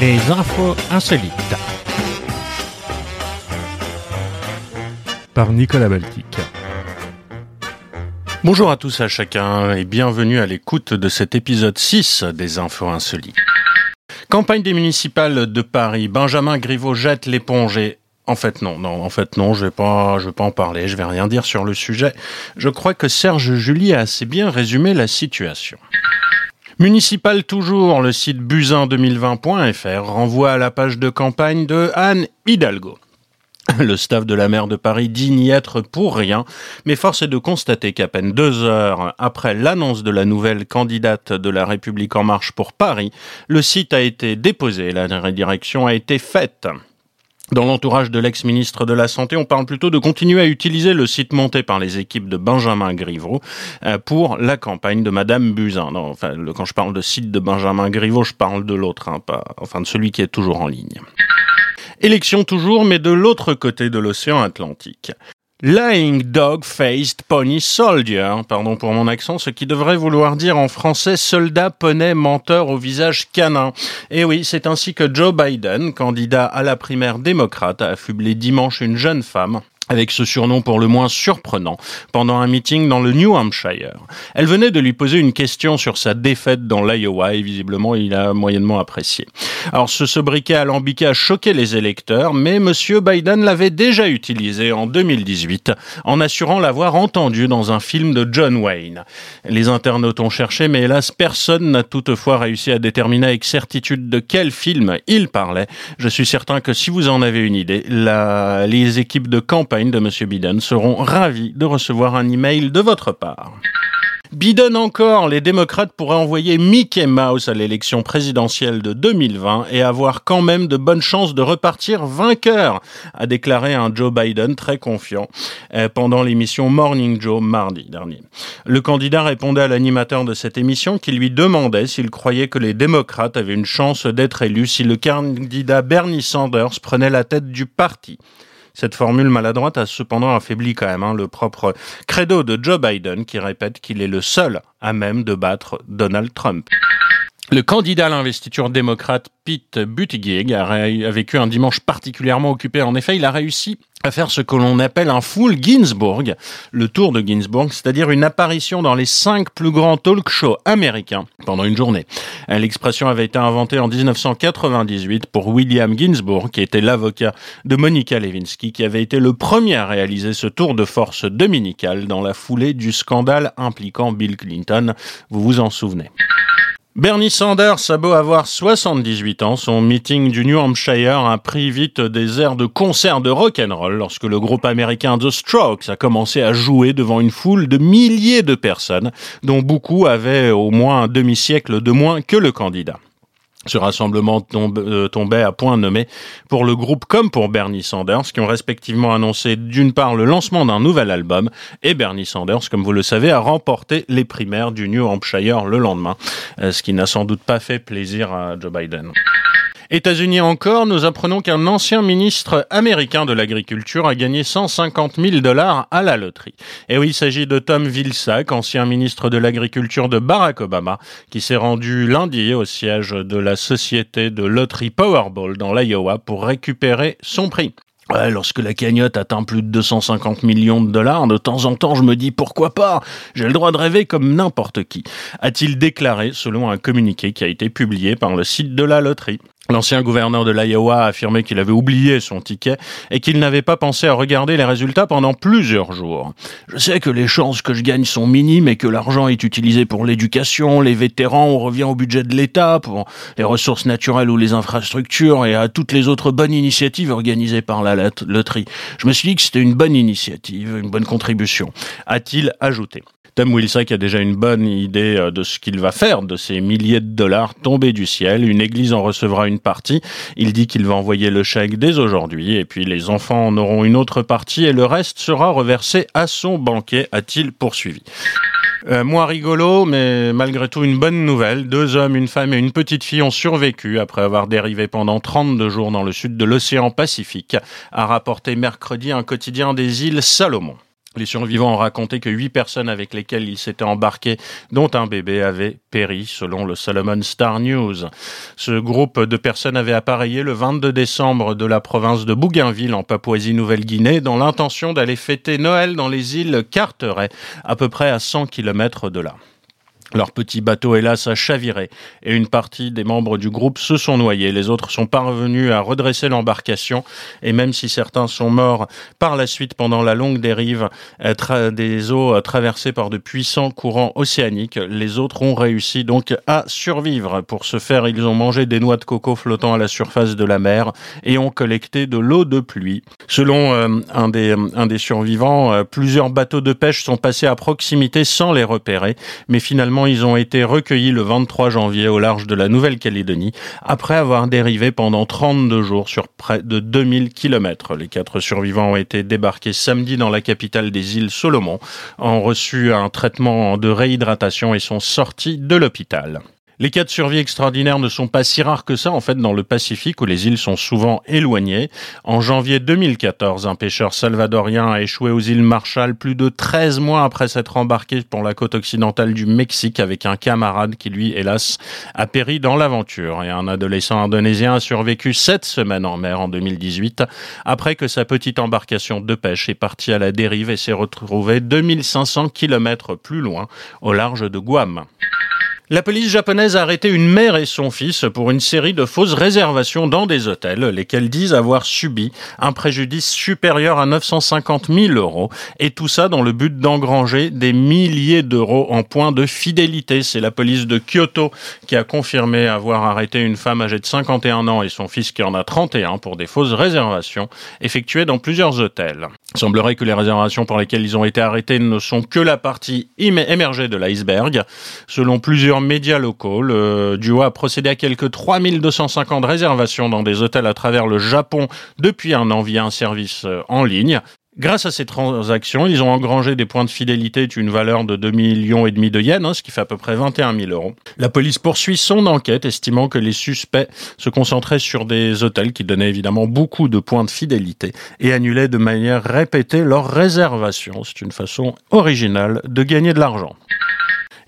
Les infos insolites. Par Nicolas Baltic. Bonjour à tous à chacun et bienvenue à l'écoute de cet épisode 6 des infos insolites. Campagne des municipales de Paris. Benjamin Griveaux jette l'éponge et en fait non, non, en fait non, je vais pas, je vais pas en parler, je vais rien dire sur le sujet. Je crois que Serge Julie a assez bien résumé la situation. Municipal toujours, le site buzin2020.fr renvoie à la page de campagne de Anne Hidalgo. Le staff de la maire de Paris dit n'y être pour rien, mais force est de constater qu'à peine deux heures après l'annonce de la nouvelle candidate de la République en marche pour Paris, le site a été déposé la redirection a été faite. Dans l'entourage de l'ex-ministre de la Santé, on parle plutôt de continuer à utiliser le site monté par les équipes de Benjamin Griveaux euh, pour la campagne de Madame Buzyn. Non, enfin, quand je parle de site de Benjamin Griveaux, je parle de l'autre, hein, pas, enfin de celui qui est toujours en ligne. Élection toujours, mais de l'autre côté de l'océan Atlantique. Lying Dog-Faced Pony Soldier, pardon pour mon accent, ce qui devrait vouloir dire en français soldat poney menteur au visage canin. Et oui, c'est ainsi que Joe Biden, candidat à la primaire démocrate, a affublé dimanche une jeune femme avec ce surnom pour le moins surprenant, pendant un meeting dans le New Hampshire. Elle venait de lui poser une question sur sa défaite dans l'Iowa et visiblement il a moyennement apprécié. Alors ce sobriquet alambiqué a choqué les électeurs, mais Monsieur Biden l'avait déjà utilisé en 2018 en assurant l'avoir entendu dans un film de John Wayne. Les internautes ont cherché, mais hélas personne n'a toutefois réussi à déterminer avec certitude de quel film il parlait. Je suis certain que si vous en avez une idée, les équipes de campagne de M. Biden seront ravis de recevoir un email de votre part. Biden encore, les démocrates pourraient envoyer Mickey Mouse à l'élection présidentielle de 2020 et avoir quand même de bonnes chances de repartir vainqueur, a déclaré un Joe Biden très confiant euh, pendant l'émission Morning Joe mardi dernier. Le candidat répondait à l'animateur de cette émission qui lui demandait s'il croyait que les démocrates avaient une chance d'être élus si le candidat Bernie Sanders prenait la tête du parti. Cette formule maladroite a cependant affaibli quand même hein, le propre credo de Joe Biden qui répète qu'il est le seul à même de battre Donald Trump. Le candidat à l'investiture démocrate Pete Buttigieg a, vécu un dimanche particulièrement occupé. En effet, il a réussi à faire ce que l'on appelle un full Ginsburg, le tour de Ginsburg, c'est-à-dire une apparition dans les cinq plus grands talk shows américains pendant une journée. L'expression avait été inventée en 1998 pour William Ginsburg, qui était l'avocat de Monica Lewinsky, qui avait été le premier à réaliser ce tour de force dominical dans la foulée du scandale impliquant Bill Clinton. Vous vous en souvenez. Bernie Sanders a beau avoir 78 ans, son meeting du New Hampshire a pris vite des airs de concert de rock'n'roll lorsque le groupe américain The Strokes a commencé à jouer devant une foule de milliers de personnes, dont beaucoup avaient au moins un demi-siècle de moins que le candidat. Ce rassemblement euh, tombait à point nommé pour le groupe comme pour Bernie Sanders, qui ont respectivement annoncé d'une part le lancement d'un nouvel album, et Bernie Sanders, comme vous le savez, a remporté les primaires du New Hampshire le lendemain, euh, ce qui n'a sans doute pas fait plaisir à Joe Biden. États-Unis encore, nous apprenons qu'un ancien ministre américain de l'agriculture a gagné 150 000 dollars à la loterie. Et oui, il s'agit de Tom Vilsack, ancien ministre de l'agriculture de Barack Obama, qui s'est rendu lundi au siège de la société de loterie Powerball dans l'Iowa pour récupérer son prix. Ouais, lorsque la cagnotte atteint plus de 250 millions de dollars, de temps en temps je me dis pourquoi pas? J'ai le droit de rêver comme n'importe qui, a-t-il déclaré selon un communiqué qui a été publié par le site de la loterie. L'ancien gouverneur de l'Iowa a affirmé qu'il avait oublié son ticket et qu'il n'avait pas pensé à regarder les résultats pendant plusieurs jours. Je sais que les chances que je gagne sont minimes et que l'argent est utilisé pour l'éducation, les vétérans, on revient au budget de l'État, pour les ressources naturelles ou les infrastructures et à toutes les autres bonnes initiatives organisées par la loterie. Je me suis dit que c'était une bonne initiative, une bonne contribution, a-t-il ajouté. Tom Wilsack a déjà une bonne idée euh, de ce qu'il va faire de ces milliers de dollars tombés du ciel. Une église en recevra une partie. Il dit qu'il va envoyer le chèque dès aujourd'hui et puis les enfants en auront une autre partie et le reste sera reversé à son banquet, a-t-il poursuivi. Euh, moi rigolo, mais malgré tout une bonne nouvelle. Deux hommes, une femme et une petite fille ont survécu après avoir dérivé pendant 32 jours dans le sud de l'océan Pacifique, a rapporté mercredi un quotidien des îles Salomon. Les survivants ont raconté que huit personnes avec lesquelles ils s'étaient embarqués, dont un bébé, avaient péri, selon le Solomon Star News. Ce groupe de personnes avait appareillé le 22 décembre de la province de Bougainville, en Papouasie-Nouvelle-Guinée, dans l'intention d'aller fêter Noël dans les îles Carteret, à peu près à 100 km de là. Leur petit bateau, hélas, a chaviré et une partie des membres du groupe se sont noyés. Les autres sont parvenus à redresser l'embarcation et même si certains sont morts par la suite pendant la longue dérive euh, des eaux euh, traversées par de puissants courants océaniques, les autres ont réussi donc à survivre. Pour ce faire, ils ont mangé des noix de coco flottant à la surface de la mer et ont collecté de l'eau de pluie. Selon euh, un, des, un des survivants, plusieurs bateaux de pêche sont passés à proximité sans les repérer, mais finalement ils ont été recueillis le 23 janvier au large de la Nouvelle-Calédonie, après avoir dérivé pendant 32 jours sur près de 2000 km. Les quatre survivants ont été débarqués samedi dans la capitale des îles Solomon, ont reçu un traitement de réhydratation et sont sortis de l'hôpital. Les cas de survie extraordinaires ne sont pas si rares que ça, en fait, dans le Pacifique, où les îles sont souvent éloignées. En janvier 2014, un pêcheur salvadorien a échoué aux îles Marshall plus de 13 mois après s'être embarqué pour la côte occidentale du Mexique avec un camarade qui, lui, hélas, a péri dans l'aventure. Et un adolescent indonésien a survécu 7 semaines en mer en 2018, après que sa petite embarcation de pêche est partie à la dérive et s'est retrouvée 2500 km plus loin, au large de Guam. La police japonaise a arrêté une mère et son fils pour une série de fausses réservations dans des hôtels, lesquels disent avoir subi un préjudice supérieur à 950 000 euros, et tout ça dans le but d'engranger des milliers d'euros en points de fidélité. C'est la police de Kyoto qui a confirmé avoir arrêté une femme âgée de 51 ans et son fils qui en a 31 pour des fausses réservations effectuées dans plusieurs hôtels. Il semblerait que les réservations pour lesquelles ils ont été arrêtés ne sont que la partie émergée de l'iceberg. Selon plusieurs médias locaux, le duo a procédé à quelques 3250 réservations dans des hôtels à travers le Japon depuis un an via un service euh, en ligne. Grâce à ces transactions, ils ont engrangé des points de fidélité d'une valeur de 2 millions et demi de yens, hein, ce qui fait à peu près 21 000 euros. La police poursuit son enquête, estimant que les suspects se concentraient sur des hôtels qui donnaient évidemment beaucoup de points de fidélité et annulaient de manière répétée leurs réservations. C'est une façon originale de gagner de l'argent.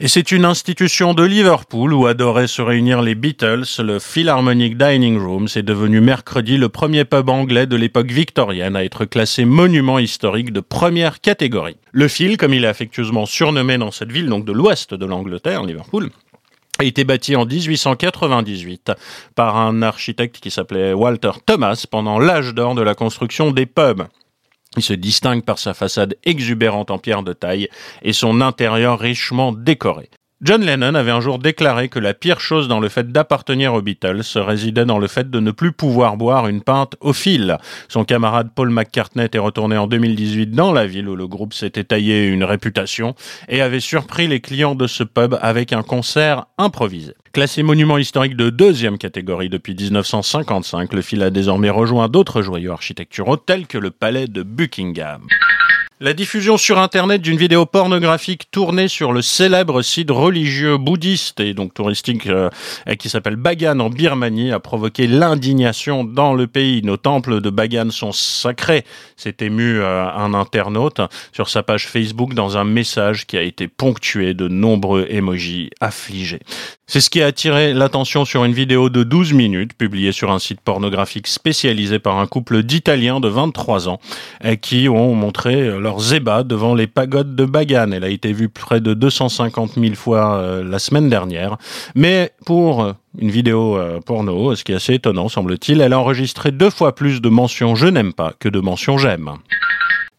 Et c'est une institution de Liverpool où adoraient se réunir les Beatles. Le Philharmonic Dining Room c'est devenu mercredi le premier pub anglais de l'époque victorienne à être classé monument historique de première catégorie. Le Phil, comme il est affectueusement surnommé dans cette ville, donc de l'ouest de l'Angleterre, Liverpool, a été bâti en 1898 par un architecte qui s'appelait Walter Thomas pendant l'âge d'or de la construction des pubs. Il se distingue par sa façade exubérante en pierre de taille et son intérieur richement décoré. John Lennon avait un jour déclaré que la pire chose dans le fait d'appartenir aux Beatles résidait dans le fait de ne plus pouvoir boire une pinte au fil. Son camarade Paul McCartney est retourné en 2018 dans la ville où le groupe s'était taillé une réputation et avait surpris les clients de ce pub avec un concert improvisé. Classé monument historique de deuxième catégorie depuis 1955, le fil a désormais rejoint d'autres joyaux architecturaux tels que le palais de Buckingham. La diffusion sur Internet d'une vidéo pornographique tournée sur le célèbre site religieux bouddhiste et donc touristique euh, qui s'appelle Bagan en Birmanie a provoqué l'indignation dans le pays. Nos temples de Bagan sont sacrés. C'est ému euh, un internaute sur sa page Facebook dans un message qui a été ponctué de nombreux emojis affligés. C'est ce qui a attiré l'attention sur une vidéo de 12 minutes publiée sur un site pornographique spécialisé par un couple d'Italiens de 23 ans qui ont montré leur zéba devant les pagodes de Bagan. Elle a été vue près de 250 000 fois euh, la semaine dernière. Mais pour euh, une vidéo euh, porno, ce qui est assez étonnant semble-t-il, elle a enregistré deux fois plus de mentions je n'aime pas que de mentions j'aime.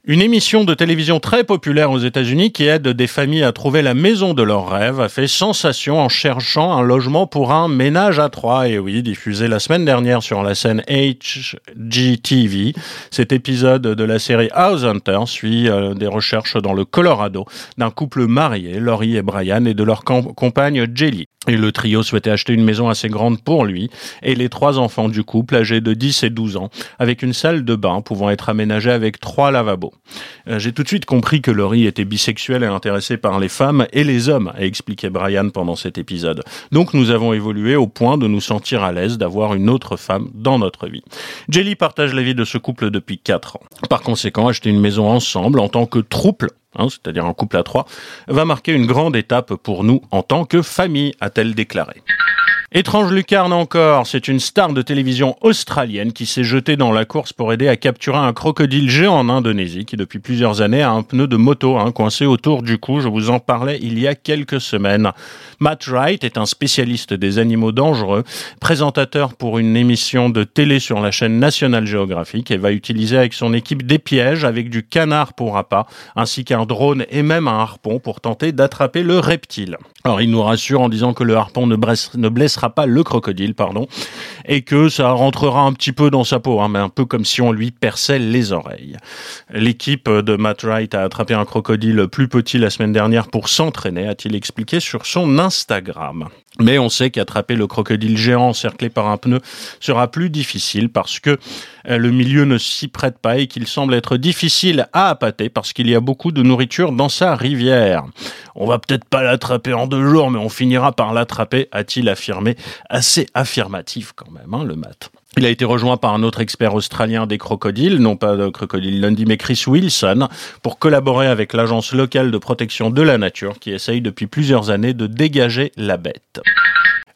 Une émission de télévision très populaire aux États-Unis qui aide des familles à trouver la maison de leurs rêves a fait sensation en cherchant un logement pour un ménage à trois. Et oui, diffusé la semaine dernière sur la scène HGTV, cet épisode de la série House Hunter suit euh, des recherches dans le Colorado d'un couple marié, Laurie et Brian, et de leur compagne Jelly. Et le trio souhaitait acheter une maison assez grande pour lui et les trois enfants du couple âgés de 10 et 12 ans, avec une salle de bain pouvant être aménagée avec trois lavabos. Euh, j'ai tout de suite compris que Laurie était bisexuelle et intéressée par les femmes et les hommes, a expliqué Brian pendant cet épisode. Donc nous avons évolué au point de nous sentir à l'aise d'avoir une autre femme dans notre vie. Jelly partage la vie de ce couple depuis 4 ans. Par conséquent, acheter une maison ensemble en tant que trouble Hein, c'est-à-dire un couple à trois, va marquer une grande étape pour nous en tant que famille, a-t-elle déclaré. Étrange lucarne encore, c'est une star de télévision australienne qui s'est jetée dans la course pour aider à capturer un crocodile géant en Indonésie qui depuis plusieurs années a un pneu de moto hein, coincé autour du cou. Je vous en parlais il y a quelques semaines. Matt Wright est un spécialiste des animaux dangereux, présentateur pour une émission de télé sur la chaîne National Geographic et va utiliser avec son équipe des pièges avec du canard pour appât ainsi qu'un drone et même un harpon pour tenter d'attraper le reptile. Alors il nous rassure en disant que le harpon ne, ne blessera pas le crocodile, pardon, et que ça rentrera un petit peu dans sa peau, hein, mais un peu comme si on lui perçait les oreilles. L'équipe de Matt Wright a attrapé un crocodile plus petit la semaine dernière pour s'entraîner, a-t-il expliqué sur son Instagram. Mais on sait qu'attraper le crocodile géant encerclé par un pneu sera plus difficile parce que le milieu ne s'y prête pas et qu'il semble être difficile à appâter parce qu'il y a beaucoup de nourriture dans sa rivière. On va peut-être pas l'attraper en deux jours, mais on finira par l'attraper, a-t-il affirmé. Assez affirmatif quand même, hein, le mat. Il a été rejoint par un autre expert australien des crocodiles, non pas de crocodile Lundy, mais Chris Wilson, pour collaborer avec l'agence locale de protection de la nature qui essaye depuis plusieurs années de dégager la bête.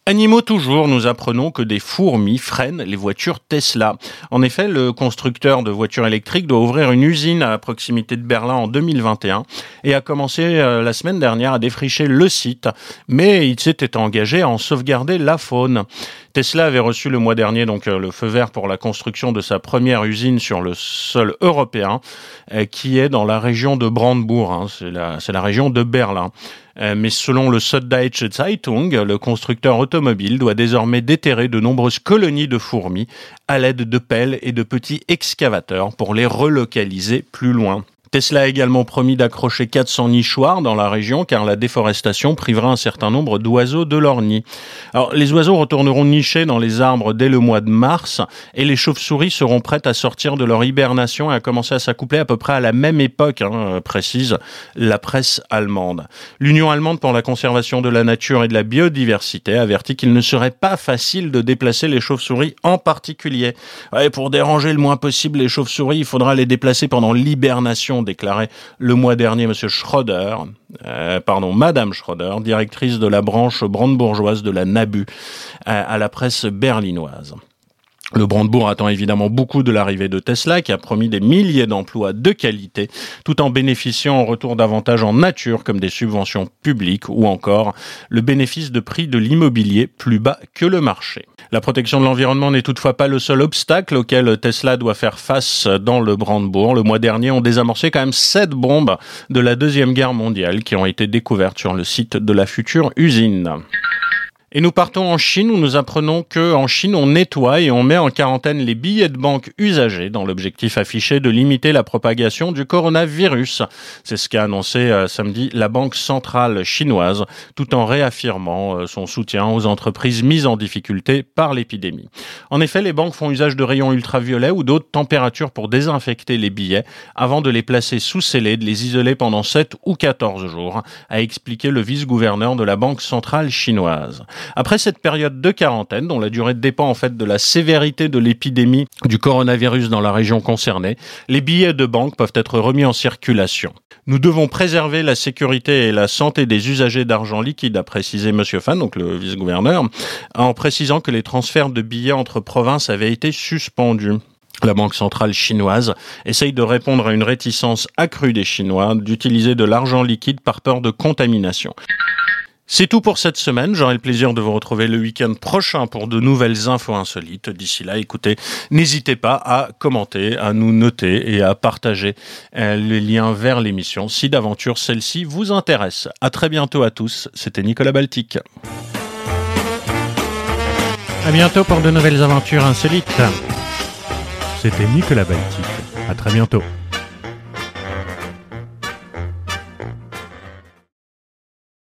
Animaux toujours, nous apprenons que des fourmis freinent les voitures Tesla. En effet, le constructeur de voitures électriques doit ouvrir une usine à proximité de Berlin en 2021 et a commencé euh, la semaine dernière à défricher le site, mais il s'était engagé à en sauvegarder la faune. Tesla avait reçu le mois dernier donc euh, le feu vert pour la construction de sa première usine sur le sol européen, euh, qui est dans la région de Brandebourg, hein, c'est la, région de Berlin. Euh, mais selon le Süddeutsche Zeitung, le constructeur automobile doit désormais déterrer de nombreuses colonies de fourmis à l'aide de pelles et de petits excavateurs pour les relocaliser plus loin. Tesla a également promis d'accrocher 400 nichoirs dans la région car la déforestation privera un certain nombre d'oiseaux de leur nid. Alors, les oiseaux retourneront nicher dans les arbres dès le mois de mars et les chauves-souris seront prêtes à sortir de leur hibernation et à commencer à s'accoupler à peu près à la même époque, hein, précise la presse allemande. L'Union allemande pour la conservation de la nature et de la biodiversité avertit qu'il ne serait pas facile de déplacer les chauves-souris en particulier. Ouais, pour déranger le moins possible les chauves-souris, il faudra les déplacer pendant l'hibernation déclaré le mois dernier M. Schroeder, euh, pardon, Madame Schroeder, directrice de la branche brandebourgeoise de la NABU, à la presse berlinoise. Le Brandebourg attend évidemment beaucoup de l'arrivée de Tesla, qui a promis des milliers d'emplois de qualité, tout en bénéficiant en retour d'avantages en nature, comme des subventions publiques ou encore le bénéfice de prix de l'immobilier plus bas que le marché. La protection de l'environnement n'est toutefois pas le seul obstacle auquel Tesla doit faire face dans le Brandebourg. Le mois dernier, on désamorçait quand même sept bombes de la Deuxième Guerre mondiale qui ont été découvertes sur le site de la future usine. Et nous partons en Chine où nous apprenons que en Chine on nettoie et on met en quarantaine les billets de banque usagés dans l'objectif affiché de limiter la propagation du coronavirus. C'est ce qu'a annoncé euh, samedi la banque centrale chinoise tout en réaffirmant euh, son soutien aux entreprises mises en difficulté par l'épidémie. En effet, les banques font usage de rayons ultraviolets ou d'autres températures pour désinfecter les billets avant de les placer sous scellés, de les isoler pendant 7 ou 14 jours, a expliqué le vice-gouverneur de la banque centrale chinoise. Après cette période de quarantaine, dont la durée dépend en fait de la sévérité de l'épidémie du coronavirus dans la région concernée, les billets de banque peuvent être remis en circulation. Nous devons préserver la sécurité et la santé des usagers d'argent liquide, a précisé M. Fan, donc le vice-gouverneur, en précisant que les transferts de billets entre provinces avaient été suspendus. La Banque centrale chinoise essaye de répondre à une réticence accrue des Chinois d'utiliser de l'argent liquide par peur de contamination. C'est tout pour cette semaine. J'aurai le plaisir de vous retrouver le week-end prochain pour de nouvelles infos insolites. D'ici là, écoutez, n'hésitez pas à commenter, à nous noter et à partager euh, les liens vers l'émission si d'aventure celle-ci vous intéresse. À très bientôt à tous. C'était Nicolas Baltic. À bientôt pour de nouvelles aventures insolites. C'était Nicolas Baltic. À très bientôt.